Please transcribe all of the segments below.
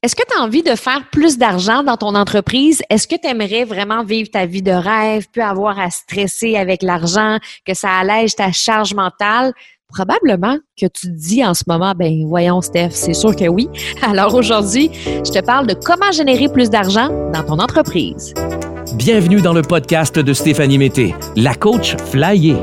Est-ce que tu as envie de faire plus d'argent dans ton entreprise? Est-ce que tu aimerais vraiment vivre ta vie de rêve, plus avoir à stresser avec l'argent, que ça allège ta charge mentale? Probablement que tu te dis en ce moment, ben voyons Steph, c'est sûr que oui. Alors aujourd'hui, je te parle de comment générer plus d'argent dans ton entreprise. Bienvenue dans le podcast de Stéphanie Mété, la coach flyée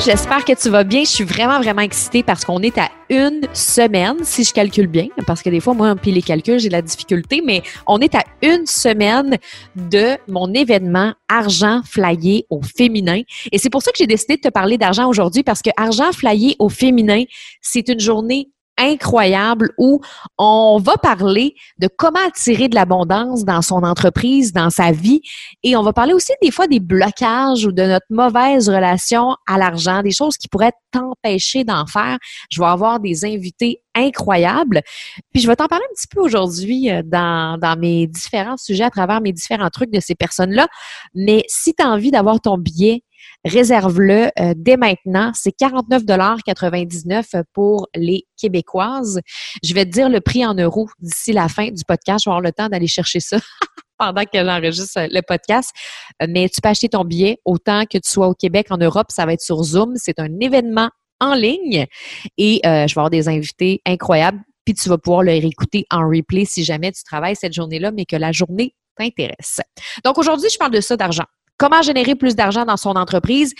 J'espère que tu vas bien. Je suis vraiment, vraiment excitée parce qu'on est à une semaine, si je calcule bien, parce que des fois, moi, puis les calculs, j'ai la difficulté, mais on est à une semaine de mon événement Argent Flyé au féminin. Et c'est pour ça que j'ai décidé de te parler d'argent aujourd'hui parce que Argent Flyé au féminin, c'est une journée incroyable où on va parler de comment attirer de l'abondance dans son entreprise, dans sa vie. Et on va parler aussi des fois des blocages ou de notre mauvaise relation à l'argent, des choses qui pourraient t'empêcher d'en faire. Je vais avoir des invités incroyables. Puis je vais t'en parler un petit peu aujourd'hui euh, dans, dans mes différents sujets à travers mes différents trucs de ces personnes-là. Mais si tu as envie d'avoir ton billet, réserve-le euh, dès maintenant. C'est 49,99 pour les Québécoises. Je vais te dire le prix en euros d'ici la fin du podcast. Je vais avoir le temps d'aller chercher ça. pendant que j'enregistre le podcast. Mais tu peux acheter ton billet autant que tu sois au Québec, en Europe, ça va être sur Zoom. C'est un événement en ligne et euh, je vais avoir des invités incroyables. Puis tu vas pouvoir le réécouter en replay si jamais tu travailles cette journée-là, mais que la journée t'intéresse. Donc aujourd'hui, je parle de ça d'argent. Comment générer plus d'argent dans son entreprise?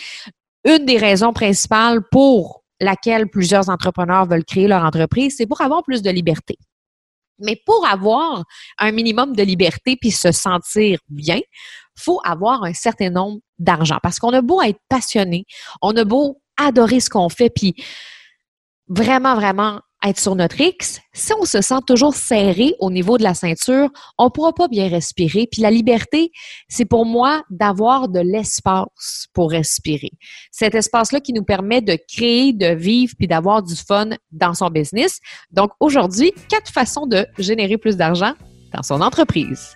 Une des raisons principales pour laquelle plusieurs entrepreneurs veulent créer leur entreprise, c'est pour avoir plus de liberté. Mais pour avoir un minimum de liberté puis se sentir bien, faut avoir un certain nombre d'argent parce qu'on a beau être passionné, on a beau adorer ce qu'on fait puis vraiment vraiment être sur notre X, si on se sent toujours serré au niveau de la ceinture, on ne pourra pas bien respirer. Puis la liberté, c'est pour moi d'avoir de l'espace pour respirer. Cet espace-là qui nous permet de créer, de vivre, puis d'avoir du fun dans son business. Donc aujourd'hui, quatre façons de générer plus d'argent dans son entreprise.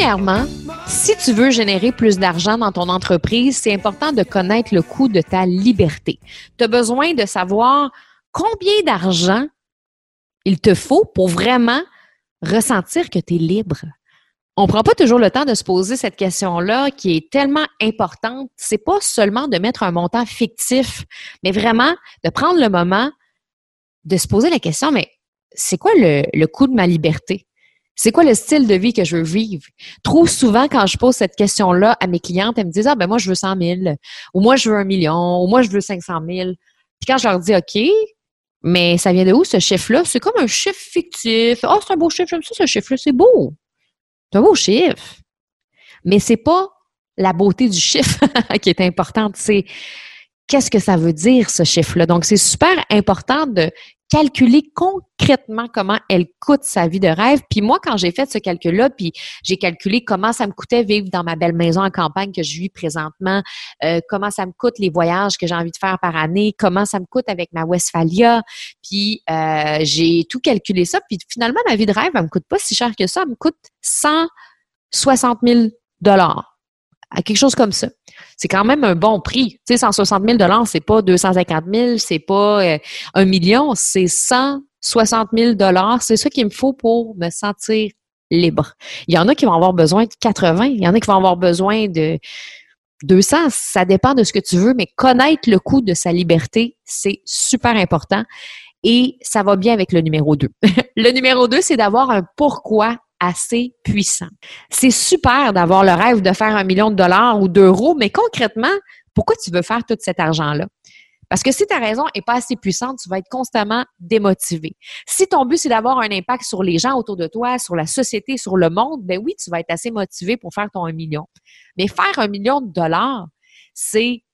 Premièrement, si tu veux générer plus d'argent dans ton entreprise, c'est important de connaître le coût de ta liberté. Tu as besoin de savoir combien d'argent il te faut pour vraiment ressentir que tu es libre. On ne prend pas toujours le temps de se poser cette question-là qui est tellement importante. C'est pas seulement de mettre un montant fictif, mais vraiment de prendre le moment de se poser la question, mais c'est quoi le, le coût de ma liberté? C'est quoi le style de vie que je veux vivre? Trop souvent, quand je pose cette question-là à mes clientes, elles me disent, ah, ben moi, je veux 100 000, ou moi, je veux un million, ou moi, je veux 500 000. Puis quand je leur dis, OK, mais ça vient de où ce chiffre-là? C'est comme un chiffre fictif. Oh, c'est un beau chiffre, j'aime ça, ce chiffre-là, c'est beau. C'est un beau chiffre. Mais c'est pas la beauté du chiffre qui est importante, c'est qu'est-ce que ça veut dire, ce chiffre-là? Donc, c'est super important de calculer concrètement comment elle coûte sa vie de rêve. Puis moi, quand j'ai fait ce calcul-là, puis j'ai calculé comment ça me coûtait vivre dans ma belle maison en campagne que je vis présentement, euh, comment ça me coûte les voyages que j'ai envie de faire par année, comment ça me coûte avec ma Westphalia, puis euh, j'ai tout calculé ça. Puis finalement, ma vie de rêve, elle me coûte pas si cher que ça. Elle me coûte 160 000 dollars, quelque chose comme ça c'est quand même un bon prix. Tu sais, 160 000 c'est pas 250 000, c'est pas euh, un million, c'est 160 000 C'est ça qu'il me faut pour me sentir libre. Il y en a qui vont avoir besoin de 80, il y en a qui vont avoir besoin de 200, ça dépend de ce que tu veux, mais connaître le coût de sa liberté, c'est super important. Et ça va bien avec le numéro 2. le numéro 2, c'est d'avoir un pourquoi assez puissant. C'est super d'avoir le rêve de faire un million de dollars ou d'euros, mais concrètement, pourquoi tu veux faire tout cet argent-là? Parce que si ta raison n'est pas assez puissante, tu vas être constamment démotivé. Si ton but, c'est d'avoir un impact sur les gens autour de toi, sur la société, sur le monde, ben oui, tu vas être assez motivé pour faire ton un million. Mais faire un million de dollars, c'est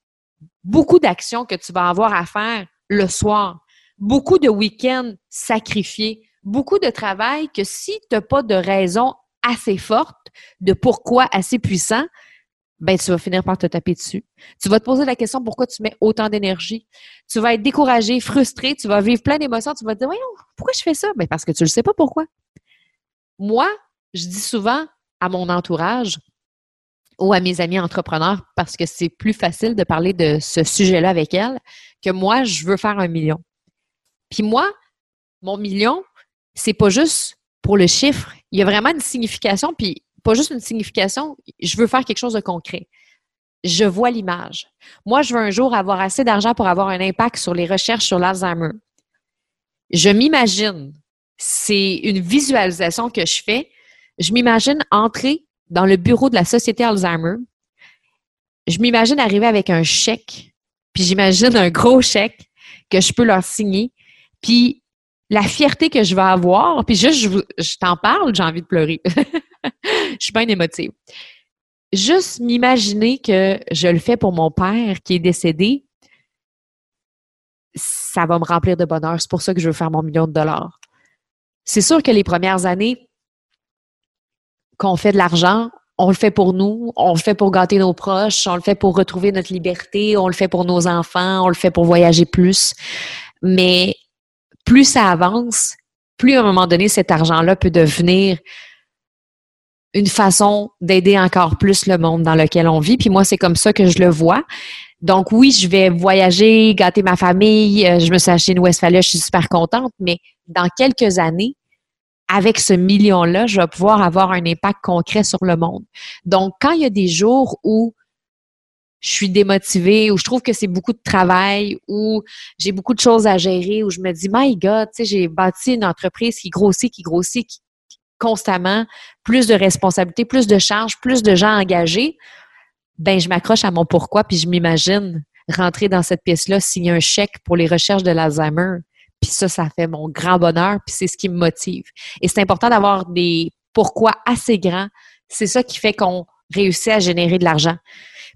beaucoup d'actions que tu vas avoir à faire le soir, beaucoup de week-ends sacrifiés, beaucoup de travail que si tu n'as pas de raison assez forte, de pourquoi assez puissant, ben tu vas finir par te taper dessus. Tu vas te poser la question pourquoi tu mets autant d'énergie? Tu vas être découragé, frustré, tu vas vivre plein d'émotions, tu vas te dire voyons, pourquoi je fais ça? Ben parce que tu ne sais pas pourquoi. Moi, je dis souvent à mon entourage ou à mes amis entrepreneurs parce que c'est plus facile de parler de ce sujet-là avec elles que moi, je veux faire un million. Puis moi, mon million, c'est pas juste pour le chiffre. Il y a vraiment une signification, puis pas juste une signification, je veux faire quelque chose de concret. Je vois l'image. Moi, je veux un jour avoir assez d'argent pour avoir un impact sur les recherches sur l'Alzheimer. Je m'imagine, c'est une visualisation que je fais, je m'imagine entrer dans le bureau de la Société Alzheimer. Je m'imagine arriver avec un chèque, puis j'imagine un gros chèque que je peux leur signer, puis la fierté que je vais avoir, puis juste, je, t'en parle, j'ai envie de pleurer. je suis bien émotive. Juste m'imaginer que je le fais pour mon père qui est décédé, ça va me remplir de bonheur. C'est pour ça que je veux faire mon million de dollars. C'est sûr que les premières années qu'on fait de l'argent, on le fait pour nous, on le fait pour gâter nos proches, on le fait pour retrouver notre liberté, on le fait pour nos enfants, on le fait pour voyager plus. Mais plus ça avance, plus à un moment donné, cet argent-là peut devenir une façon d'aider encore plus le monde dans lequel on vit. Puis moi, c'est comme ça que je le vois. Donc oui, je vais voyager, gâter ma famille. Euh, je me suis acheté une Westphalia, je suis super contente. Mais dans quelques années, avec ce million-là, je vais pouvoir avoir un impact concret sur le monde. Donc, quand il y a des jours où je suis démotivée, où je trouve que c'est beaucoup de travail, où j'ai beaucoup de choses à gérer, où je me dis, my God, tu sais, j'ai bâti une entreprise qui grossit, qui grossit constamment, plus de responsabilités, plus de charges, plus de gens engagés, ben je m'accroche à mon pourquoi, puis je m'imagine rentrer dans cette pièce-là, signer un chèque pour les recherches de l'Alzheimer. Puis ça, ça fait mon grand bonheur, puis c'est ce qui me motive. Et c'est important d'avoir des pourquoi assez grands. C'est ça qui fait qu'on réussit à générer de l'argent.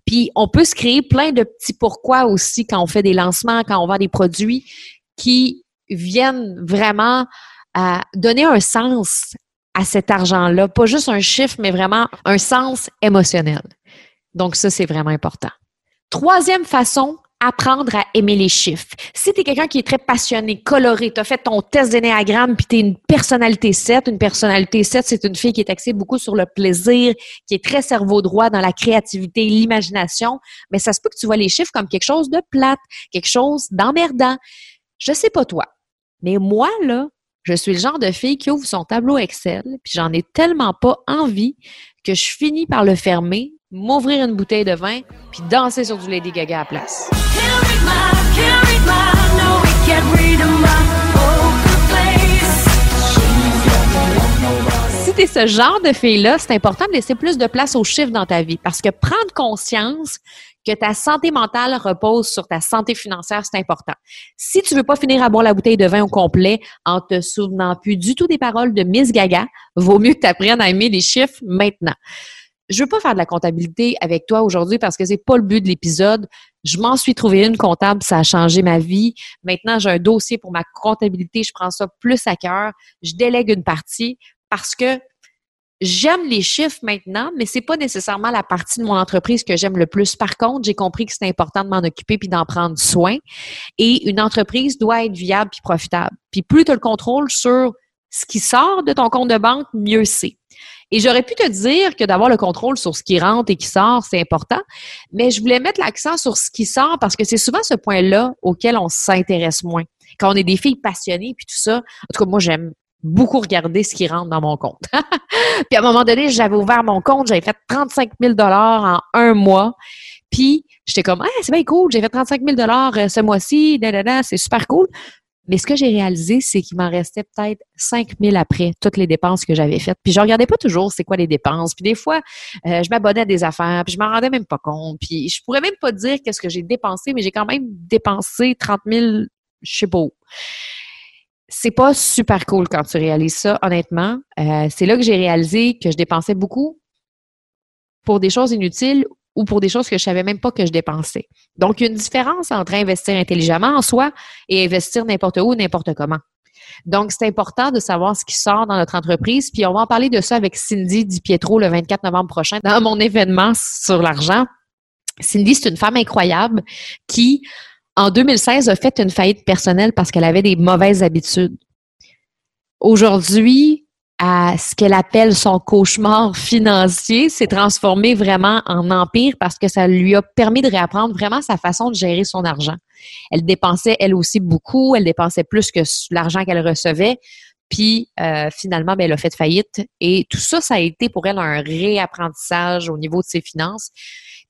Puis on peut se créer plein de petits pourquoi aussi quand on fait des lancements, quand on vend des produits qui viennent vraiment à donner un sens à cet argent-là. Pas juste un chiffre, mais vraiment un sens émotionnel. Donc ça, c'est vraiment important. Troisième façon, apprendre à aimer les chiffres. Si tu es quelqu'un qui est très passionné, coloré, tu as fait ton test d'énéagramme puis tu es une personnalité 7, une personnalité 7, c'est une fille qui est axée beaucoup sur le plaisir, qui est très cerveau droit dans la créativité, l'imagination, mais ça se peut que tu vois les chiffres comme quelque chose de plate, quelque chose d'emmerdant. Je sais pas toi, mais moi là, je suis le genre de fille qui ouvre son tableau Excel, puis j'en ai tellement pas envie que je finis par le fermer, m'ouvrir une bouteille de vin, puis danser sur du Lady Gaga à place. Si tu es ce genre de fille-là, c'est important de laisser plus de place aux chiffres dans ta vie parce que prendre conscience que ta santé mentale repose sur ta santé financière, c'est important. Si tu veux pas finir à boire la bouteille de vin au complet en te souvenant plus du tout des paroles de Miss Gaga, vaut mieux que tu apprennes à aimer les chiffres maintenant. Je veux pas faire de la comptabilité avec toi aujourd'hui parce que c'est pas le but de l'épisode. Je m'en suis trouvé une comptable, ça a changé ma vie. Maintenant, j'ai un dossier pour ma comptabilité, je prends ça plus à cœur. Je délègue une partie parce que J'aime les chiffres maintenant, mais c'est pas nécessairement la partie de mon entreprise que j'aime le plus. Par contre, j'ai compris que c'est important de m'en occuper puis d'en prendre soin. Et une entreprise doit être viable puis profitable. Puis plus tu as le contrôle sur ce qui sort de ton compte de banque, mieux c'est. Et j'aurais pu te dire que d'avoir le contrôle sur ce qui rentre et qui sort, c'est important, mais je voulais mettre l'accent sur ce qui sort parce que c'est souvent ce point-là auquel on s'intéresse moins. Quand on est des filles passionnées puis tout ça, en tout cas, moi, j'aime beaucoup regarder ce qui rentre dans mon compte. puis à un moment donné, j'avais ouvert mon compte, j'avais fait 35 000 en un mois. Puis j'étais comme, ah, c'est bien cool, j'ai fait 35 000 euh, ce mois-ci, c'est super cool. Mais ce que j'ai réalisé, c'est qu'il m'en restait peut-être 5 000 après toutes les dépenses que j'avais faites. Puis je regardais pas toujours c'est quoi les dépenses. Puis des fois, euh, je m'abonnais à des affaires, puis je m'en rendais même pas compte. Puis je pourrais même pas dire qu'est-ce que j'ai dépensé, mais j'ai quand même dépensé 30 000, je sais pas où c'est pas super cool quand tu réalises ça, honnêtement. Euh, c'est là que j'ai réalisé que je dépensais beaucoup pour des choses inutiles ou pour des choses que je savais même pas que je dépensais. Donc, il y a une différence entre investir intelligemment en soi et investir n'importe où, n'importe comment. Donc, c'est important de savoir ce qui sort dans notre entreprise. Puis, on va en parler de ça avec Cindy Di Pietro le 24 novembre prochain dans mon événement sur l'argent. Cindy, c'est une femme incroyable qui, en 2016, a fait une faillite personnelle parce qu'elle avait des mauvaises habitudes. Aujourd'hui, à ce qu'elle appelle son cauchemar financier s'est transformé vraiment en empire parce que ça lui a permis de réapprendre vraiment sa façon de gérer son argent. Elle dépensait elle aussi beaucoup, elle dépensait plus que l'argent qu'elle recevait. Puis euh, finalement, ben, elle a fait faillite. Et tout ça, ça a été pour elle un réapprentissage au niveau de ses finances.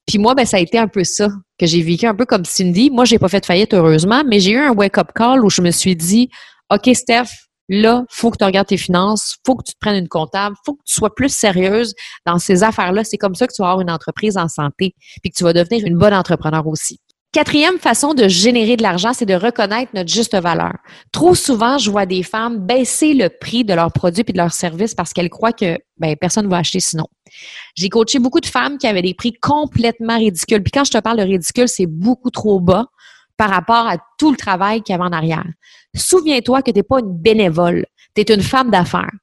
Puis moi, ben, ça a été un peu ça que j'ai vécu, un peu comme Cindy. Moi, j'ai pas fait faillite, heureusement, mais j'ai eu un wake-up call où je me suis dit, OK, Steph, Là, faut que tu regardes tes finances, faut que tu te prennes une comptable, faut que tu sois plus sérieuse dans ces affaires-là. C'est comme ça que tu vas avoir une entreprise en santé, puis que tu vas devenir une bonne entrepreneur aussi. Quatrième façon de générer de l'argent, c'est de reconnaître notre juste valeur. Trop souvent, je vois des femmes baisser le prix de leurs produits et de leurs services parce qu'elles croient que ben, personne ne va acheter sinon. J'ai coaché beaucoup de femmes qui avaient des prix complètement ridicules. Puis quand je te parle de ridicule, c'est beaucoup trop bas par rapport à tout le travail qu'il y avait en arrière. Souviens-toi que tu n'es pas une bénévole, tu es une femme d'affaires.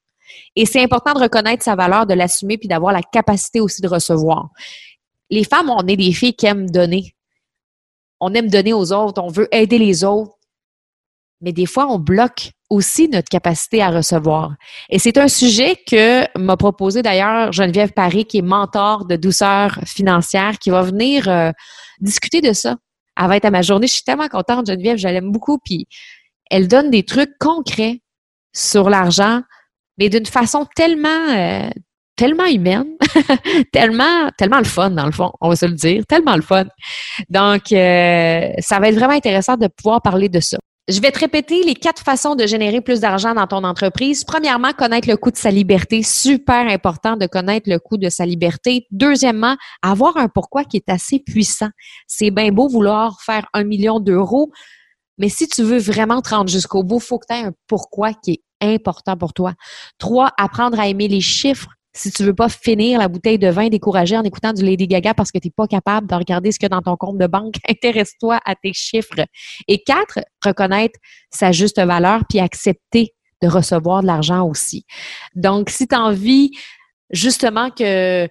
Et c'est important de reconnaître sa valeur, de l'assumer, puis d'avoir la capacité aussi de recevoir. Les femmes, on est des filles qui aiment donner. On aime donner aux autres, on veut aider les autres. Mais des fois, on bloque aussi notre capacité à recevoir. Et c'est un sujet que m'a proposé d'ailleurs Geneviève Paris, qui est mentor de douceur financière, qui va venir euh, discuter de ça elle va être à ma journée. Je suis tellement contente, Geneviève, je l'aime beaucoup. Puis elle donne des trucs concrets sur l'argent, mais d'une façon tellement, euh, tellement humaine, tellement, tellement le fun, dans le fond, on va se le dire, tellement le fun. Donc, euh, ça va être vraiment intéressant de pouvoir parler de ça. Je vais te répéter les quatre façons de générer plus d'argent dans ton entreprise. Premièrement, connaître le coût de sa liberté. Super important de connaître le coût de sa liberté. Deuxièmement, avoir un pourquoi qui est assez puissant. C'est bien beau vouloir faire un million d'euros, mais si tu veux vraiment te rendre jusqu'au bout, faut que tu aies un pourquoi qui est important pour toi. Trois, apprendre à aimer les chiffres. Si tu veux pas finir la bouteille de vin découragée en écoutant du Lady Gaga parce que tu n'es pas capable de regarder ce a dans ton compte de banque, intéresse-toi à tes chiffres. Et quatre, reconnaître sa juste valeur puis accepter de recevoir de l'argent aussi. Donc, si tu as envie justement que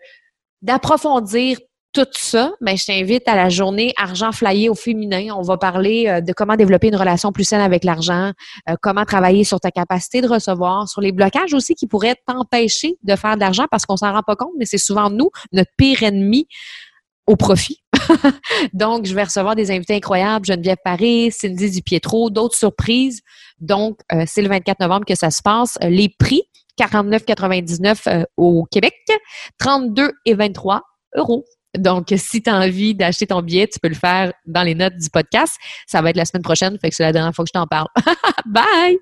d'approfondir tout ça, ben, je t'invite à la journée Argent flyé au féminin. On va parler euh, de comment développer une relation plus saine avec l'argent, euh, comment travailler sur ta capacité de recevoir, sur les blocages aussi qui pourraient t'empêcher de faire de l'argent parce qu'on s'en rend pas compte, mais c'est souvent nous, notre pire ennemi au profit. Donc, je vais recevoir des invités incroyables, Geneviève Paris, Cindy Dupietro, d'autres surprises. Donc, euh, c'est le 24 novembre que ça se passe. Les prix, 49,99 au Québec, 32 et 23 euros donc, si tu as envie d'acheter ton billet, tu peux le faire dans les notes du podcast. Ça va être la semaine prochaine, fait que c'est la dernière fois que je t'en parle. Bye!